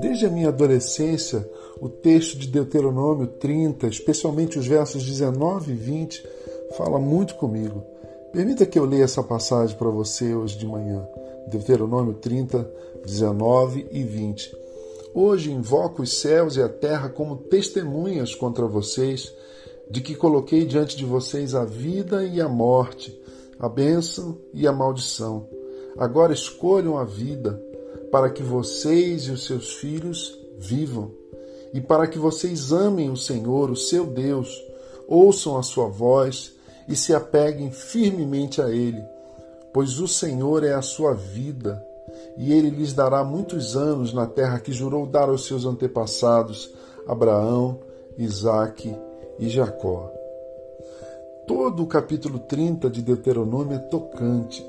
Desde a minha adolescência, o texto de Deuteronômio 30, especialmente os versos 19 e 20, fala muito comigo. Permita que eu leia essa passagem para você hoje de manhã. Deuteronômio 30, 19 e 20. Hoje invoco os céus e a terra como testemunhas contra vocês, de que coloquei diante de vocês a vida e a morte, a bênção e a maldição. Agora escolham a vida para que vocês e os seus filhos vivam, e para que vocês amem o Senhor, o seu Deus, ouçam a sua voz e se apeguem firmemente a Ele, pois o Senhor é a sua vida, e Ele lhes dará muitos anos na terra que jurou dar aos seus antepassados, Abraão, Isaque e Jacó. Todo o capítulo 30 de Deuteronômio é tocante.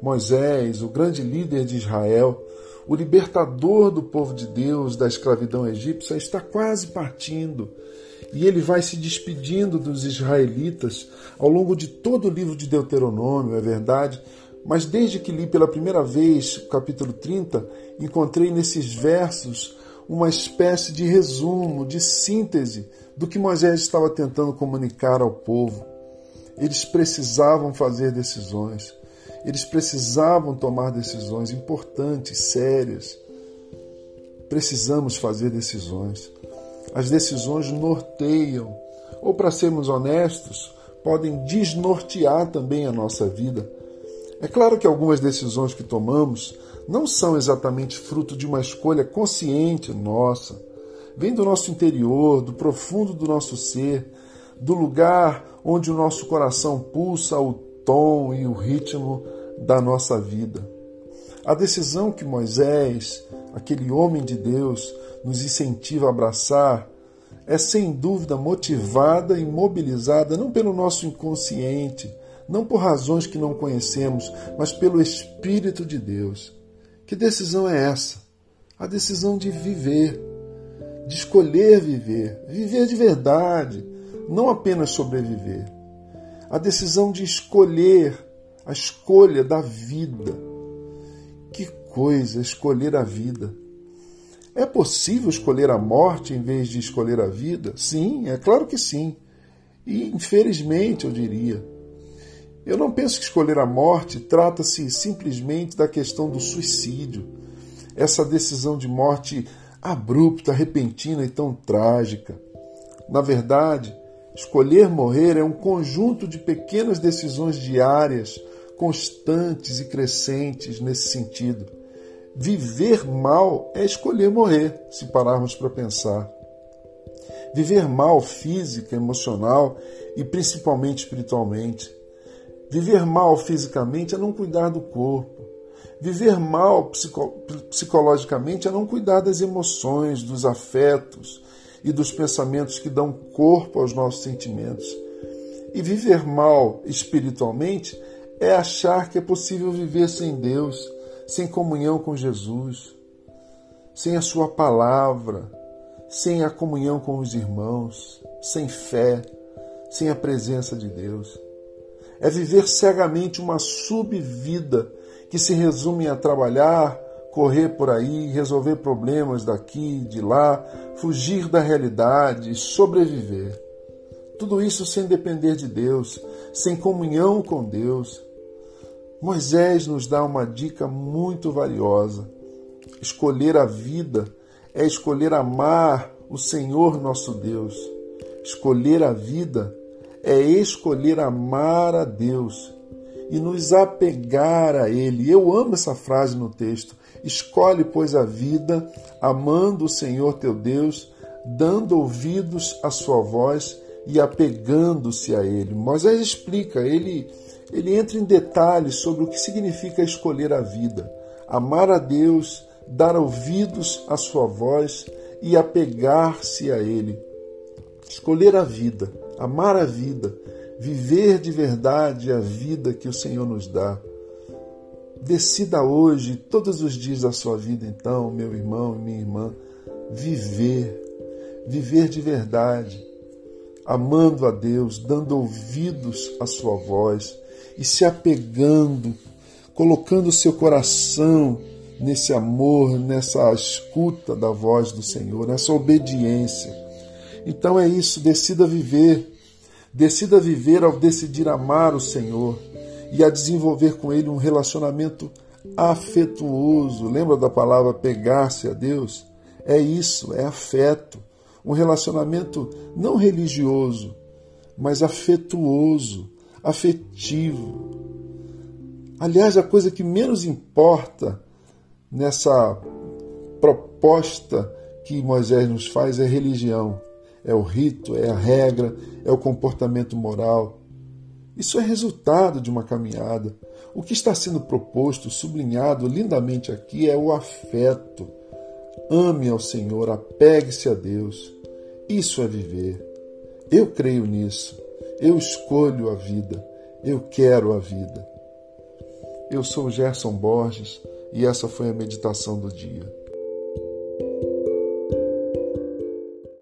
Moisés, o grande líder de Israel, o libertador do povo de Deus da escravidão egípcia, está quase partindo. E ele vai se despedindo dos israelitas ao longo de todo o livro de Deuteronômio, é verdade, mas desde que li pela primeira vez o capítulo 30, encontrei nesses versos uma espécie de resumo, de síntese do que Moisés estava tentando comunicar ao povo. Eles precisavam fazer decisões. Eles precisavam tomar decisões importantes, sérias. Precisamos fazer decisões. As decisões norteiam, ou para sermos honestos, podem desnortear também a nossa vida. É claro que algumas decisões que tomamos não são exatamente fruto de uma escolha consciente nossa. Vem do nosso interior, do profundo do nosso ser, do lugar onde o nosso coração pulsa o tom e o ritmo da nossa vida. A decisão que Moisés, aquele homem de Deus, nos incentiva a abraçar é sem dúvida motivada e mobilizada não pelo nosso inconsciente, não por razões que não conhecemos, mas pelo Espírito de Deus. Que decisão é essa? A decisão de viver, de escolher viver, viver de verdade, não apenas sobreviver. A decisão de escolher, a escolha da vida. Que coisa escolher a vida! É possível escolher a morte em vez de escolher a vida? Sim, é claro que sim. E infelizmente, eu diria. Eu não penso que escolher a morte trata-se simplesmente da questão do suicídio, essa decisão de morte abrupta, repentina e tão trágica. Na verdade, escolher morrer é um conjunto de pequenas decisões diárias, constantes e crescentes nesse sentido Viver mal é escolher morrer, se pararmos para pensar. Viver mal física, emocional e principalmente espiritualmente. Viver mal fisicamente é não cuidar do corpo. Viver mal psicologicamente é não cuidar das emoções, dos afetos e dos pensamentos que dão corpo aos nossos sentimentos. E viver mal espiritualmente é achar que é possível viver sem Deus sem comunhão com Jesus, sem a Sua palavra, sem a comunhão com os irmãos, sem fé, sem a presença de Deus. É viver cegamente uma subvida que se resume a trabalhar, correr por aí, resolver problemas daqui, de lá, fugir da realidade, sobreviver. Tudo isso sem depender de Deus, sem comunhão com Deus, Moisés nos dá uma dica muito valiosa. Escolher a vida é escolher amar o Senhor nosso Deus. Escolher a vida é escolher amar a Deus e nos apegar a Ele. Eu amo essa frase no texto. Escolhe, pois, a vida, amando o Senhor teu Deus, dando ouvidos à sua voz e apegando-se a Ele. Moisés explica, ele ele entra em detalhes sobre o que significa escolher a vida, amar a Deus, dar ouvidos à sua voz e apegar-se a Ele. Escolher a vida, amar a vida, viver de verdade a vida que o Senhor nos dá. Decida hoje, todos os dias da sua vida, então, meu irmão e minha irmã, viver, viver de verdade, amando a Deus, dando ouvidos à sua voz, e se apegando colocando o seu coração nesse amor, nessa escuta da voz do Senhor, nessa obediência. Então é isso, decida viver. Decida viver ao decidir amar o Senhor e a desenvolver com Ele um relacionamento afetuoso. Lembra da palavra pegar-se a Deus? É isso, é afeto. Um relacionamento não religioso, mas afetuoso, afetivo. Aliás, a coisa que menos importa nessa proposta que Moisés nos faz é religião, é o rito, é a regra, é o comportamento moral. Isso é resultado de uma caminhada. O que está sendo proposto, sublinhado lindamente aqui, é o afeto. Ame ao Senhor, apegue-se a Deus. Isso é viver. Eu creio nisso. Eu escolho a vida. Eu quero a vida. Eu sou Gerson Borges e essa foi a meditação do dia.